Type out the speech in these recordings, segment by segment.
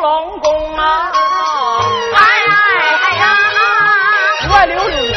龙宫啊，哎哎呀！我溜溜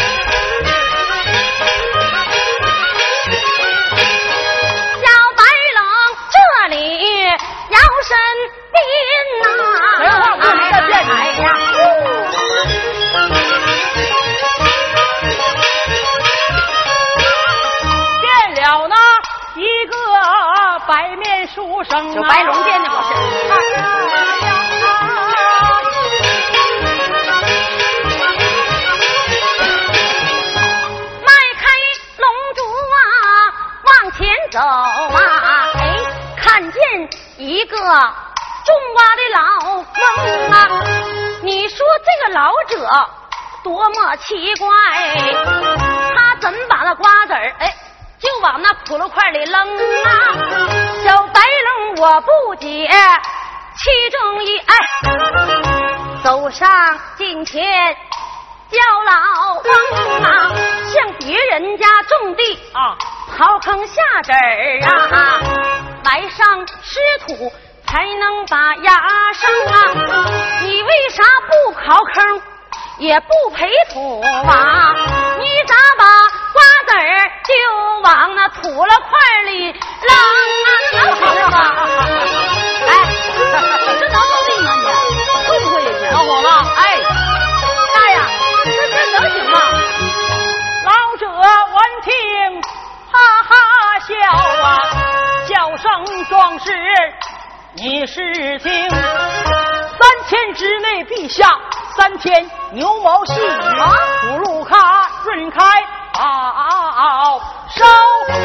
奇怪，他怎把那瓜子儿哎就往那笸箩块里扔啊？小白龙我不解其中一哎，走上近前。叫老翁啊，向别人家种地啊，刨坑下籽儿啊，埋上湿土才能把芽生啊。你为啥不刨坑，也不陪土啊？你咋把瓜子儿就往那土了块里扔啊？这能好了吗？哎，这能行吗你？会不会也行？老火了，哎，大爷，这这能行吗？老者闻听哈哈笑啊，叫声壮士，你是听，三天之内陛下三天牛毛细雨，啊福禄卡润开好收啊！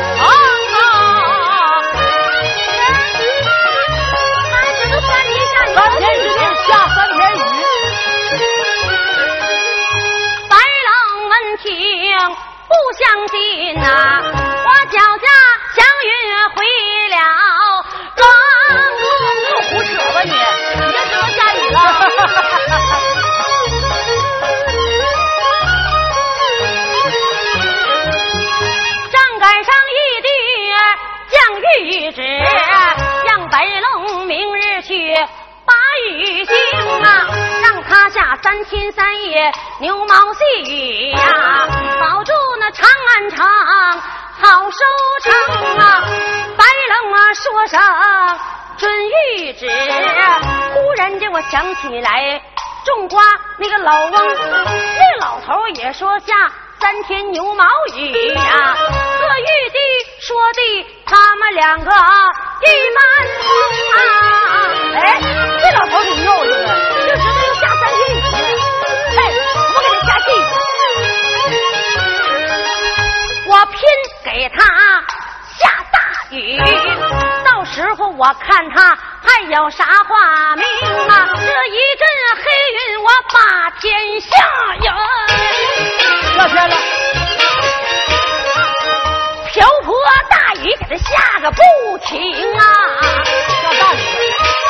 哎，这都三天下雨，三天之内下三天雨，白龙闻听不相信呐、我脚下祥云回了庄三天三夜牛毛细雨呀、保住那长安城好收成啊。白龙啊说声准谕旨，忽然间我想起来种瓜那个老翁，那老头也说下三天牛毛雨呀、这玉帝说的他们两个一般通啊！哎，这老头儿挺肉的，就知给他下大雨，到时候我看他还有啥话明啊？这一阵黑云，我把天下云。下天了，瓢泼大雨给他下个不停啊！下大雨。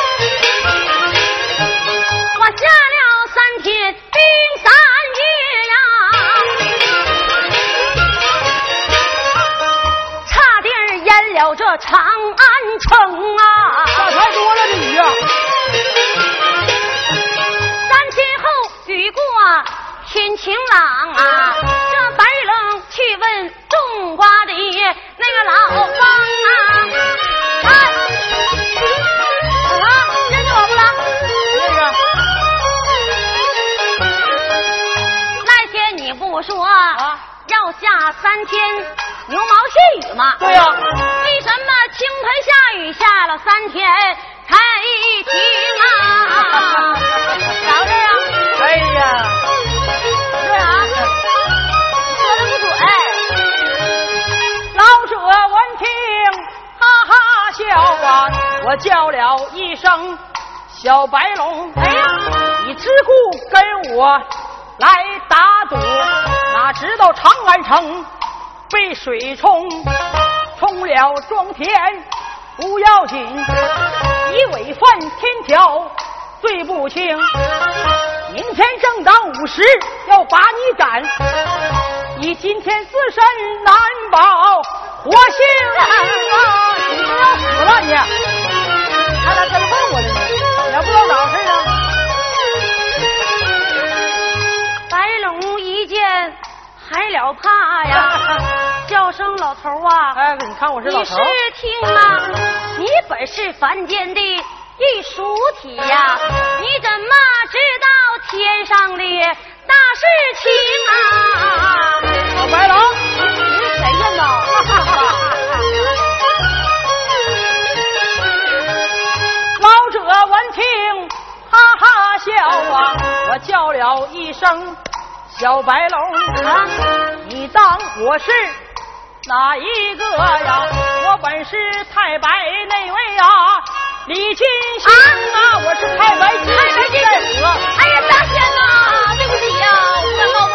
小白龙，哎呀，你只顾跟我来打赌，哪知道长安城被水冲，冲了庄田不要紧，你违犯天条罪不轻。明天正当午时要把你斩，你今天自身难保活性 啊！你都要死了你，还来跟不知道咋回事啊？白龙一见还了怕呀，叫声老头啊！哎，你看我是老头你是。听啊，你本是凡间的一属体呀，你怎么知道天上的大事情啊？老白龙，你是谁呀呢？闻听，哈哈笑啊！我叫了一声小白龙啊，你当我是哪一个呀？我本是太白那位啊，李金星啊，我是太白金太白金星。哎呀，大仙呐，对不起呀，我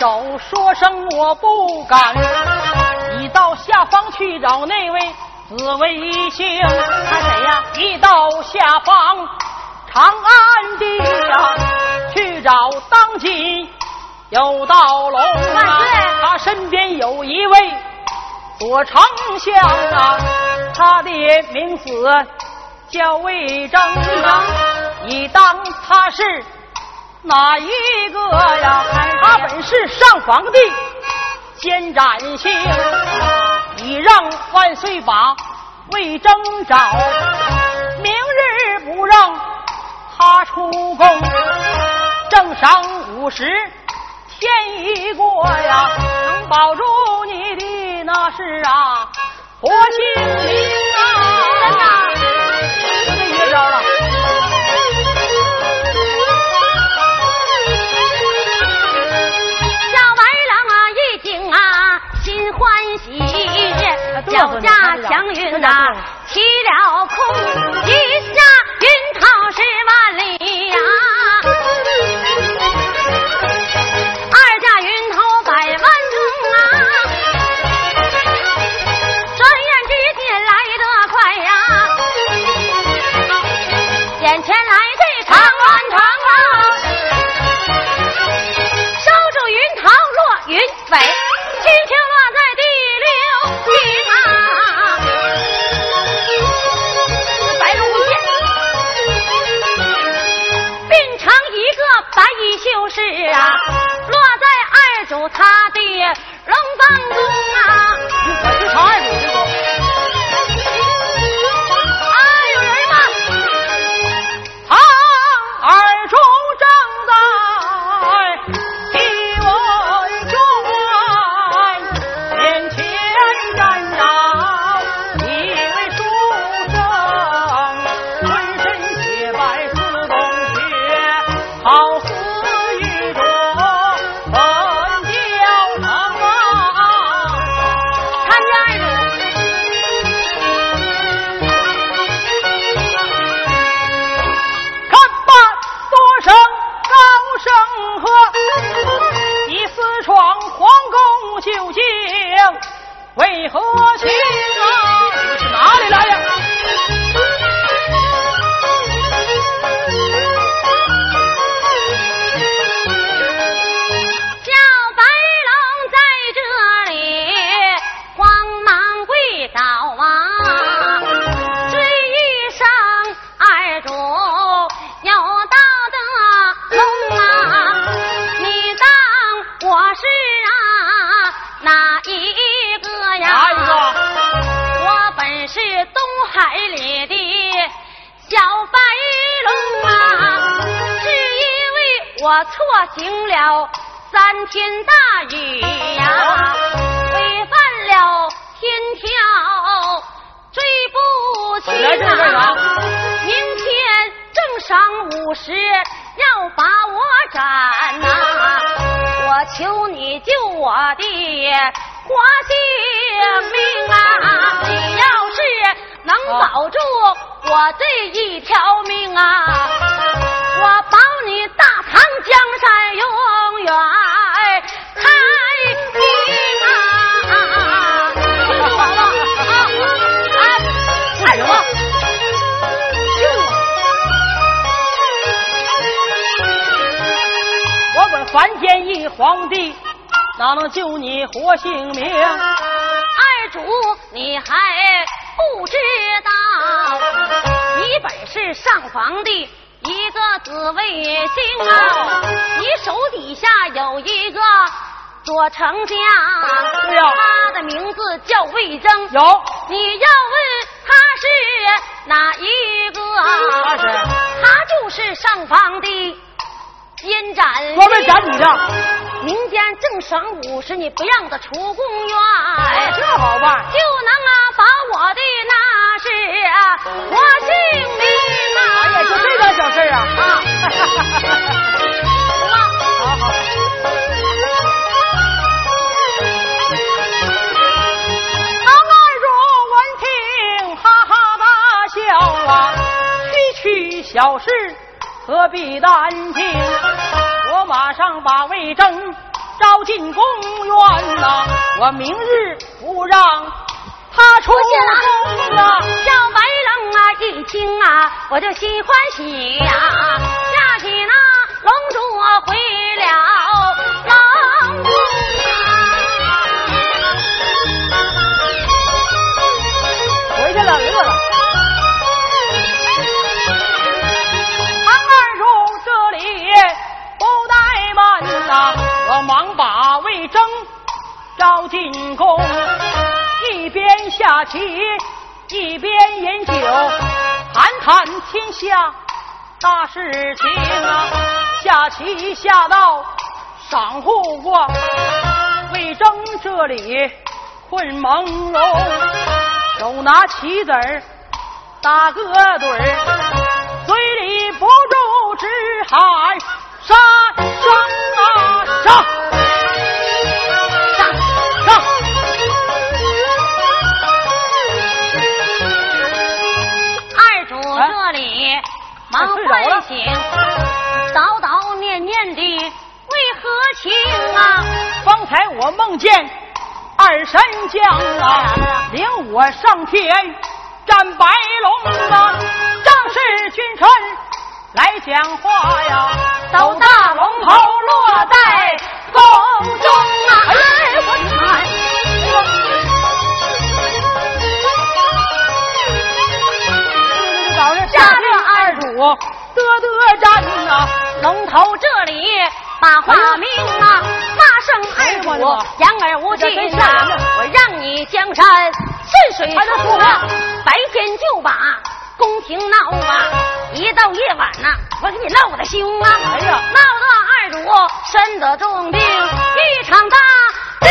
手说声我不敢，你到下方去找那位紫微星。他谁呀？你到下方长安地呀，去找当今有道龙万啊岁，他身边有一位左丞相啊，他的名字叫魏征啊，你当他是哪一个呀？他本是上房的监斩星，你让万岁把魏征找，明日不让他出宫，正晌午时天一过呀，能保住你的那是啊活性命啊！天大雨呀，违反了天条，追不清啊！明天正晌午时要把我斩呐！我求你救我的活性命啊！你要是能保住我这一条命啊，我保你大唐。江山永远太平我吧！啊！太主，救我！我问范建义皇帝，哪能救你活性命？二主，你还不知道，你本是上房的。一个紫卫星啊，你手底下有一个左丞相，他的名字叫魏征。有，你要问他是哪一个？他是，他就是上方的监斩。专门斩你的。民间正晌午时，你不让他出宫院，这好办，就能啊把我的那是啊活性命啊！哎，就这点小事啊！啊，好好。唐二主闻听，哈哈大笑啊！区区小事，何必担惊？我马上把魏征招进宫院呐！我明日不让他出现了！小白龙啊，一听啊，我就心欢喜呀！下起那龙珠回了龙宫啊！回去了，乐了。我忙把魏征招进宫，一一边下棋一边饮酒，谈谈天下大事情啊。下棋下到晌午过，魏征这里困朦胧，手拿棋子儿打个盹儿，嘴里不住直喊杀生啊！忙唤醒，叨叨念念的为何情啊？方才我梦见二神将啊，领我上天战白龙啊，仗势君臣来讲话呀，斗大龙头落在宫中啊！哎，我的妈得得战呐，龙头这里把话明啊，骂声二主言而无信啊！我让你江山顺水冲啊，白天就把。宫廷闹啊，一到夜晚呐，我给你闹的凶啊！哎呀，闹得二主身得重病，一场大病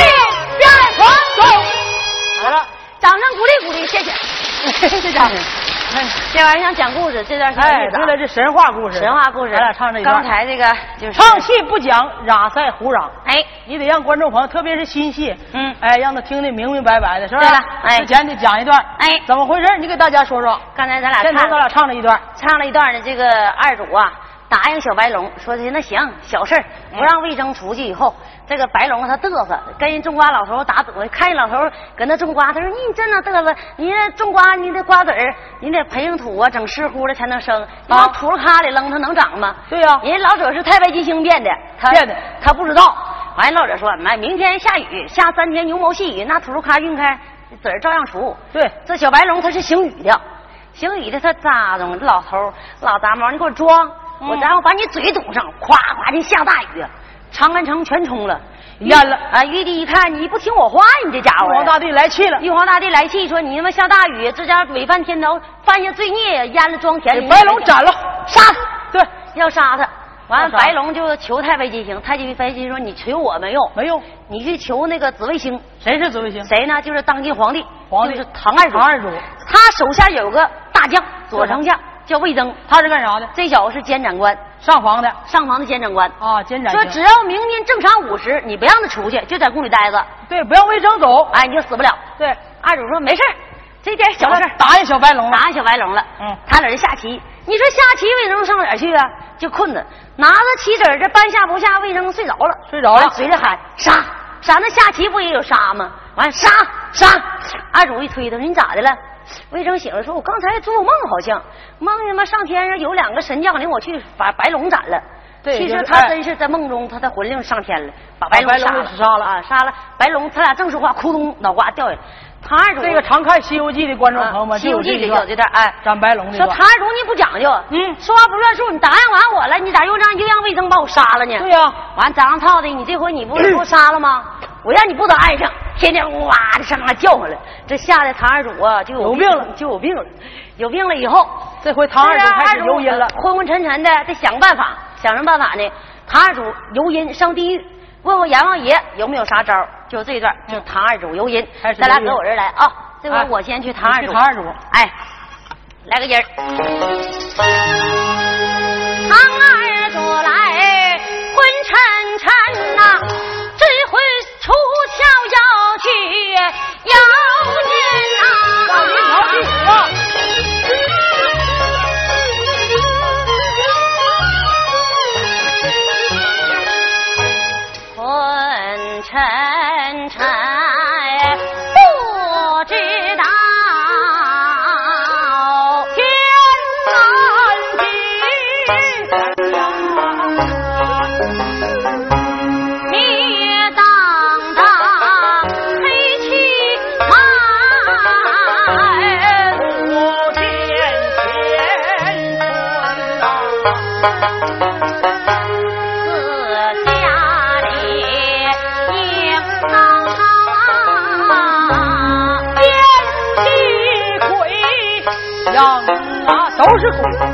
变黄走。好了，掌声鼓励鼓励，谢谢。这家伙，这玩意儿想讲故事，这段是哎，对了，这神话故事，神话故事，咱俩唱这一段。刚才这个就是。唱戏不讲拉塞胡嚷，哎，你得让观众朋友，特别是新戏，嗯，哎，让他听得明明白白的，是吧？对了，哎，之前得讲一段，哎，怎么回事？你给大家说说。刚才咱俩唱，现在咱俩唱了一段，唱了一段的这个二主啊，答应小白龙说的那行，小事儿，不让魏征出去以后，这个白龙他嘚瑟，跟人种瓜老头打赌，看见老头搁那种瓜，他说你这那嘚瑟，你那种瓜你得瓜子儿，你得培养土啊，整湿乎的才能生，你往土咖里扔它能长吗？对呀。人家老者是太白金星变的，他变的。他不知道。完，老者说，妈，明天下雨，下三天牛毛细雨，那土豆咖晕开，籽儿照样出。对。这小白龙他是行雨的，行雨的他咋中这老头老杂毛，你给我装，我然后把你嘴堵上，咵咵的下大雨，长安城全冲了，淹了啊！玉帝一看你不听我话，你这家伙，玉皇大帝来气了，玉皇大帝来气，说你他妈下大雨，这家伙违犯天条，犯下罪孽，淹了庄田白龙斩了，杀他！对，要杀他。完了，白龙就求太白金星，太白金星说：“你求我没用，没用。你去求那个紫微星。谁是紫微星？谁呢？就是当今皇帝，皇帝就是唐二主。唐二主他手下有个大将，左丞相叫魏征，他是干啥的？这小子是监斩官，上房的上房的监斩官。啊，监斩刑说只要明天正常午时，你不让他出去，就在宫里待着，对，不让魏征走。哎，你就死不了。对，二主说没事儿这点小事儿答应小白龙了。答应小白龙了。嗯他在这下棋，你说下棋魏征上哪儿去啊？就困着，拿着棋子儿这半下不下，魏征睡着了，睡着了完嘴里喊杀杀，那下棋不也有杀吗？完杀杀，二主一推他说你咋的了？魏征醒了说，我刚才做梦好像梦见妈上天上有两个神将领我去把白龙斩了。对其实他真是在梦中，他的魂灵上天了，把白龙杀了。给杀了。啊，杀了。白龙，他俩正说话，咕咚脑瓜掉下来。唐二主这个常看《西游记》的观众朋友们，啊西游记》里就有这段，哎，斩白龙的说唐二主你不讲究，嗯。说话不算数，你答应完我了，你咋又让又让魏征把我杀了呢？对呀。完张套的，你这回你不是杀了吗？我让你不得安生，天天哇的上那叫唤了，这吓得唐二主啊就有病了就有病了，有病了以后，这回唐二主开始游阴了。昏昏沉沉的得想办法，想什么办法呢？唐二主游阴上地狱，问问阎王爷有没有啥招儿？就这一段，就唐二主游阴咱俩搁我这儿来啊。这回哎我先去唐二主，唐二主哎，来个人儿。唐二呀都是鬼。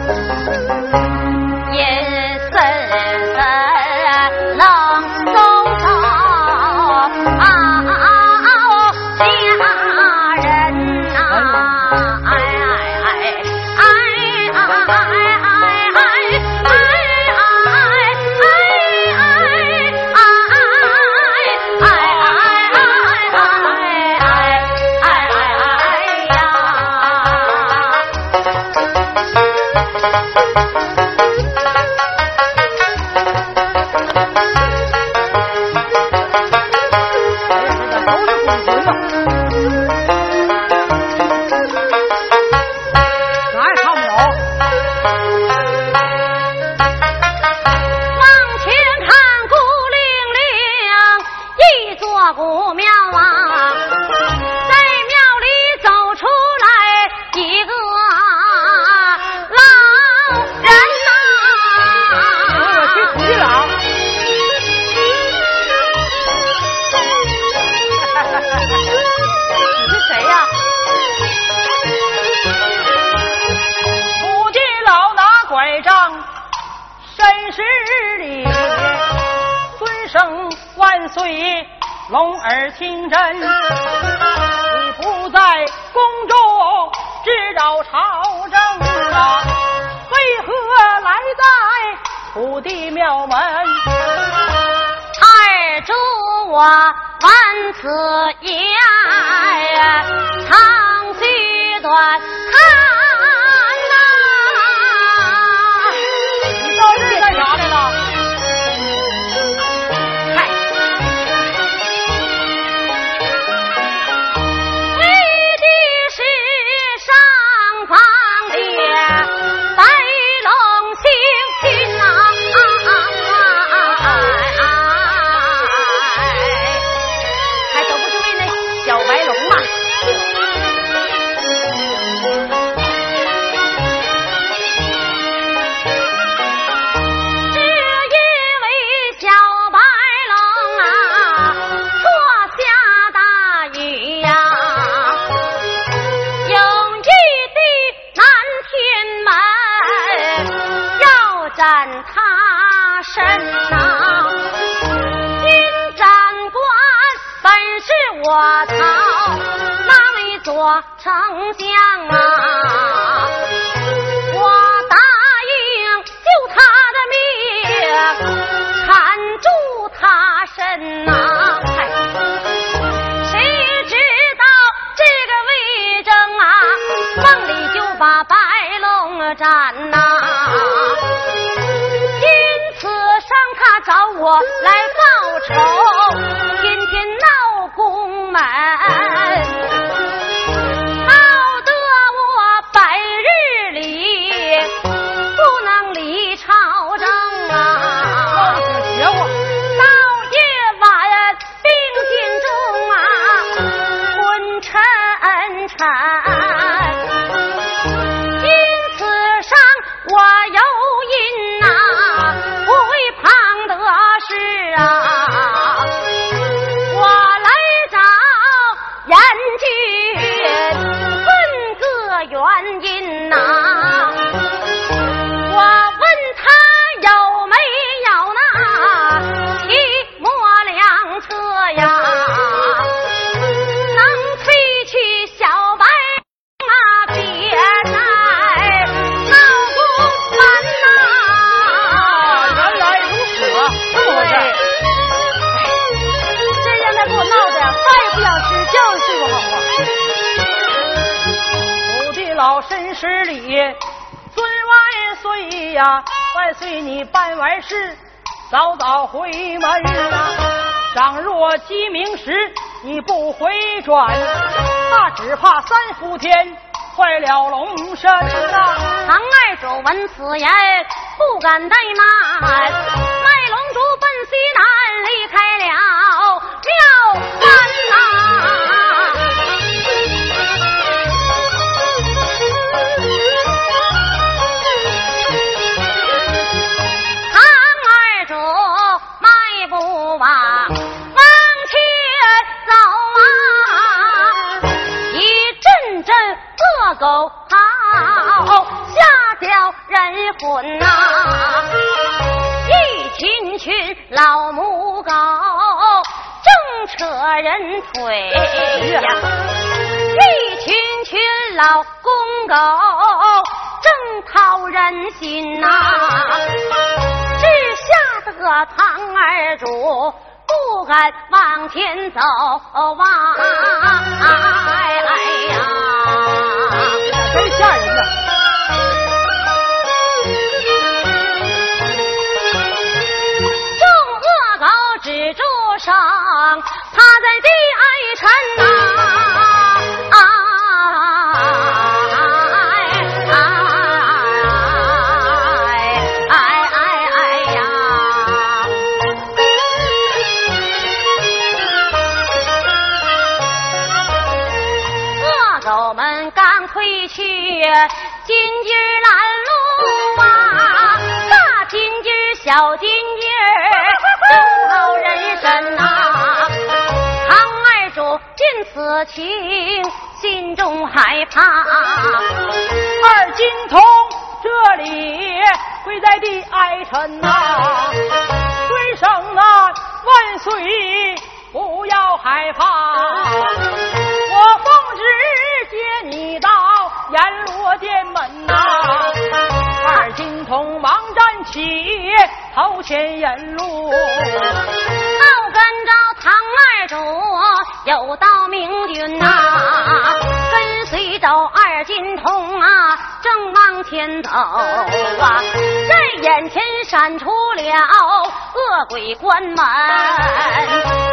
龙耳听真。你不在宫中指导朝政啊，为何来在土地庙门？二主我闻此言，长吁短叹办完事，早早回门啊！倘若鸡鸣时你不回转，那只怕三伏天坏了龙身啊！唐二主闻此言，不敢怠慢，狗嚎，吓掉人魂呐！一群群老母狗正扯人腿呀，一群群老公狗正讨人心呐！只吓得唐二主不敢往前走啊！哎呀！啊，下一个。小金鸡正讨人参呐。唐二主见此情，心中害怕。二金童这里跪在地哀臣呐，尊声啊，万岁，不要害怕，头前引路。后跟着唐二主有道明君呐，跟随着二金童啊，正往前走啊，在眼前闪出了恶鬼关门，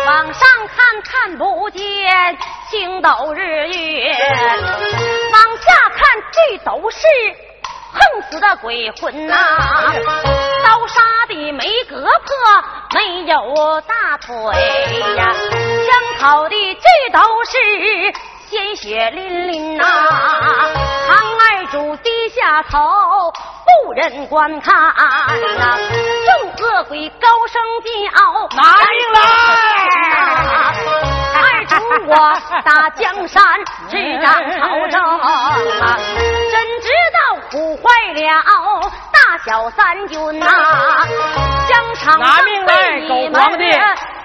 往上看看不见星斗日月。往下看，这都是横死的鬼魂呐！刀杀的没割破，没有大腿呀！枪烤的这都是鲜血淋淋呐！唐二主低下头，不忍观看呐！众恶鬼高声叫：拿命来！我打江山，执掌朝政，怎知道苦坏了大小三军呐？疆场上被你们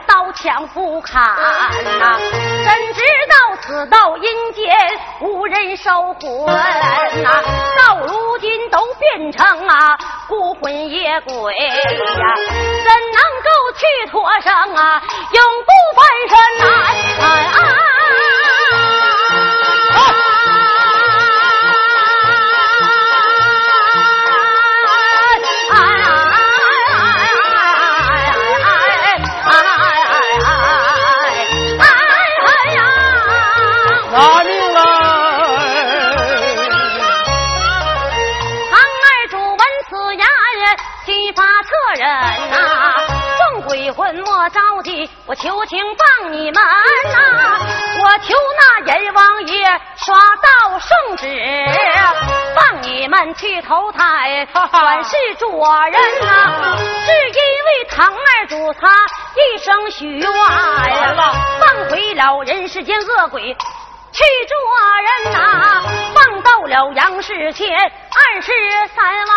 刀刀枪不砍呐，怎知道此道阴间无人收魂呐？到如今都变成啊孤魂野鬼呀，去脱生啊永不翻身啊？我求情放你们呐！我求那阎王爷刷道圣旨，放你们去投胎，转世做人呐！是因为唐二主他一生许愿呀，放回了人世间恶鬼去做人呐！放到了杨世前二十三万，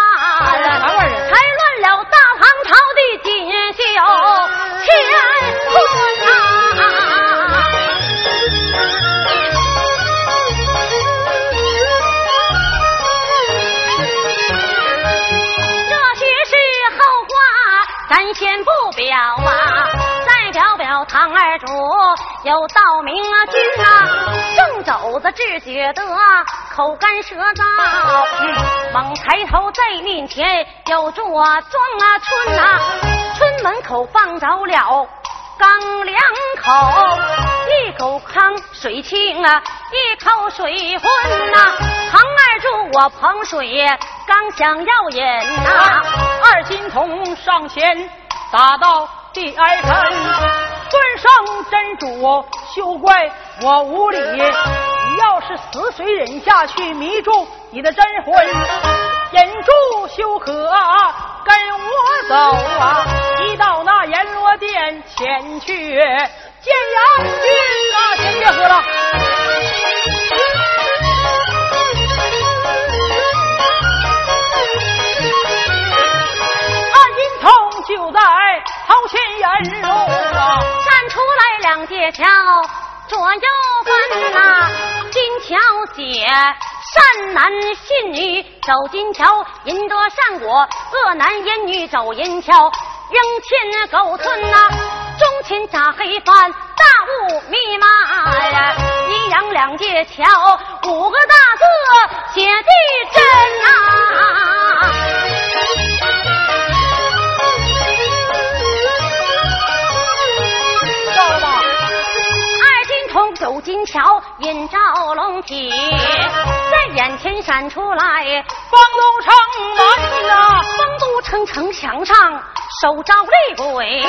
才乱了大唐朝的锦绣。乾坤啊！唐二主有道明啊君啊，正走着只觉得口干舌燥，猛抬头在面前有座庄啊村啊。村门口放着了缸两口，一口汤水清啊，一口水浑呐。唐二柱我捧水刚想要饮呐，二金童上前打到第二盆，尊上真主休怪我无礼，你要是死水忍下去迷住你的真魂，忍住休可跟我走啊！一到那阎罗殿前去见阎君啊！先别喝了。头前沿路啊，站出来两界桥左右分呐，金桥姐。善男信女走金桥，淫得善果；恶男淫女走银桥，扔钱狗村呐，中前扎黑帆，大雾密码呀，阴阳两界桥，五个大字写的真呐。金桥，引照龙体。眼前闪出来，方 都城门呐，方都城城墙上手招厉鬼，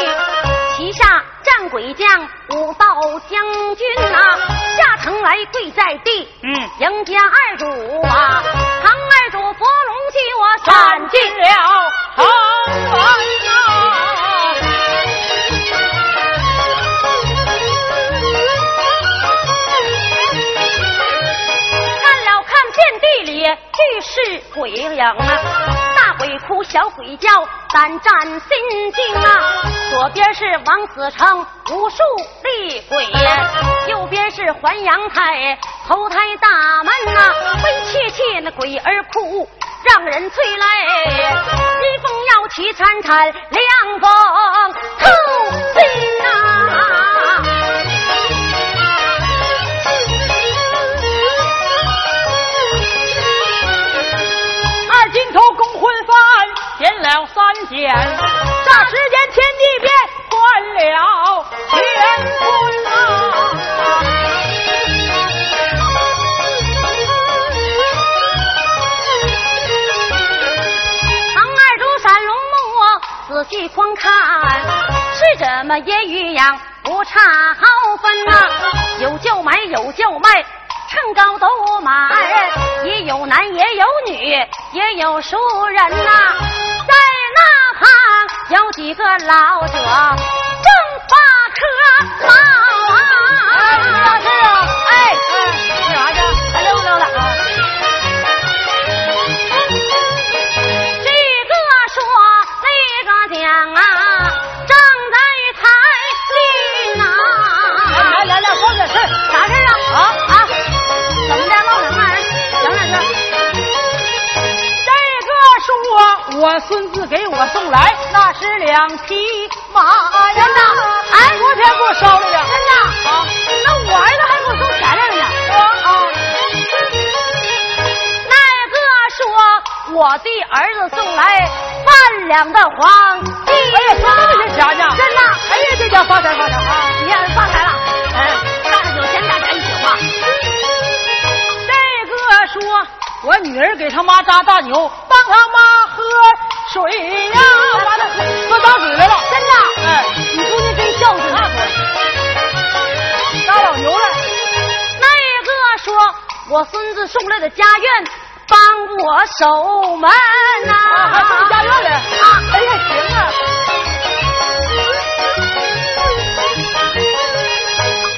旗下战鬼将武道将军呐，下城来跪在地，嗯，迎接二主啊，唐二主佛龙替我闪进了城门呐。俱是鬼影啊，大鬼哭，小鬼叫，胆战心惊啊。左边是王子成武术厉鬼，右边是还阳台投胎大门呐，悲切切那鬼儿哭，让人催泪。一风摇旗颤颤，凉风透了三件，霎时间天地变，换了乾坤啊！唐二柱闪龙目，仔细观看，是怎么也与样不差毫分呐？有就买，有就卖。秤高都满，也有男也有女，也有熟人呐。旁有几个老者，正发科帽啊。是啊，哎，干啥去？还溜溜了两匹马呀！哎，昨天给我捎来的。真的？啊，那我儿子还给我送钱来了呢。啊，那个说我的儿子送来半两的黄金哎呀，说这些钱呢？真的？哎呀，这叫发财发财啊！你看发财了，嗯，大家有钱大家一起花。这个说我女儿给他妈扎大牛，帮他妈喝水呀，喝大水来了。真的？哎，你姑娘真孝顺啊！扎老牛了。那个说我孙子送来的家院，帮我守门呐、啊，还送家院来啊！哎呀，行啊！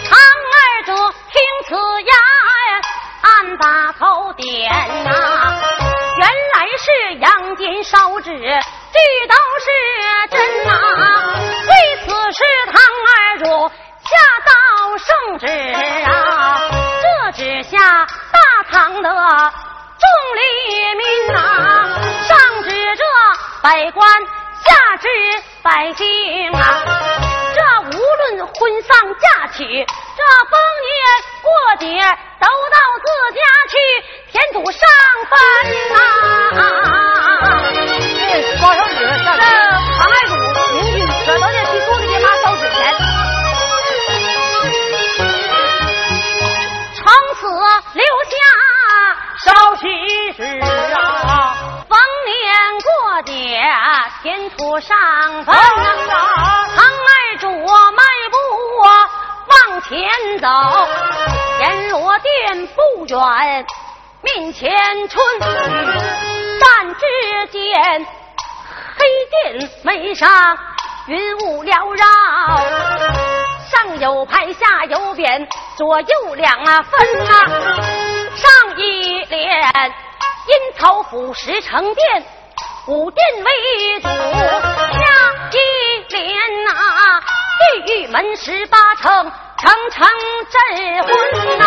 长二主听此言，暗把头点呐、原来是杨金烧纸，这都是真呐、为此事唐二主下道圣旨啊，这旨下大唐的众黎民呐、上旨这百官，下旨百姓啊。婚丧嫁娶，这逢年过节都到自家去填土上坟呐、这纸下这唐爱主明君舍得的替姑娘爹妈烧纸钱，从此留下烧起纸啊！逢年过节填土上坟啊呐、唐二主迈步往前走，阎罗殿不远，面前春。但只见黑殿门上云雾缭绕，上有牌，下有匾，左右两啊分啊。上一联阴曹府十成殿，五殿为主；下一连呐、地狱门十八层，层层镇魂呐、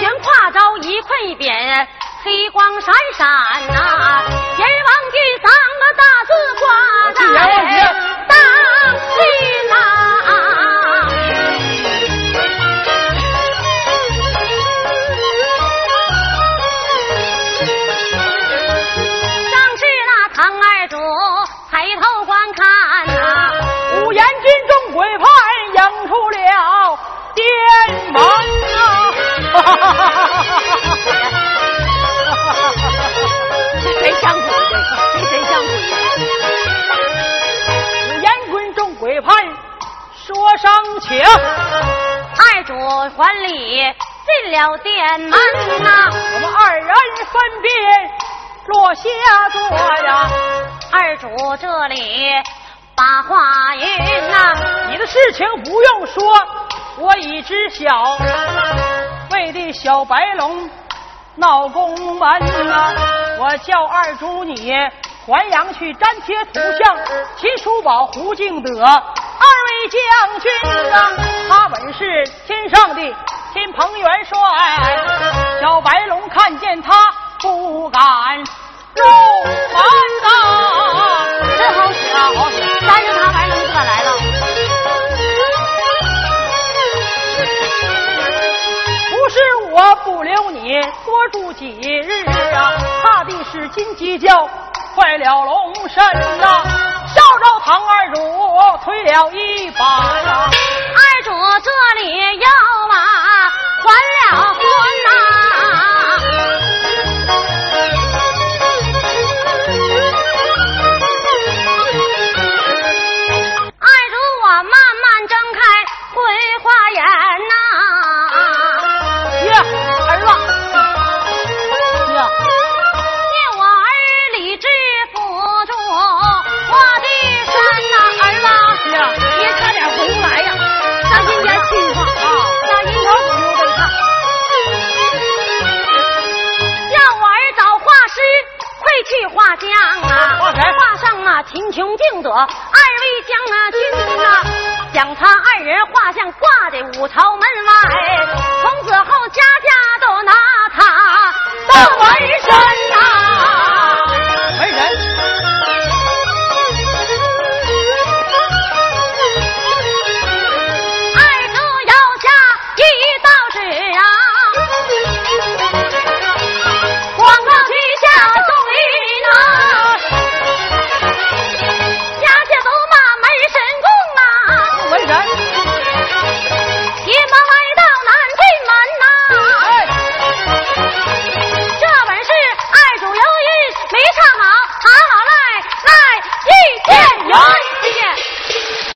悬挂着一块匾，黑光闪闪呐、阎王军三个大字挂在军当心呐、谁相鬼的？谁谁相鬼的？五眼棍中鬼判说声请，二主还礼进了殿门呐、我们二人分别落下座呀。二主这里把话云呐、你的事情不用说，我已知晓。为的小白龙闹宫门呐、我叫二主你还阳去粘贴图像，秦叔宝、胡敬德二位将军啊，他本是天上的天蓬元帅。小白龙看见他不敢入门呐，真好使留你多住几日啊，怕的是金鸡叫坏了龙身呐、少着唐二主推了一把呀、二主这里要啊还了婚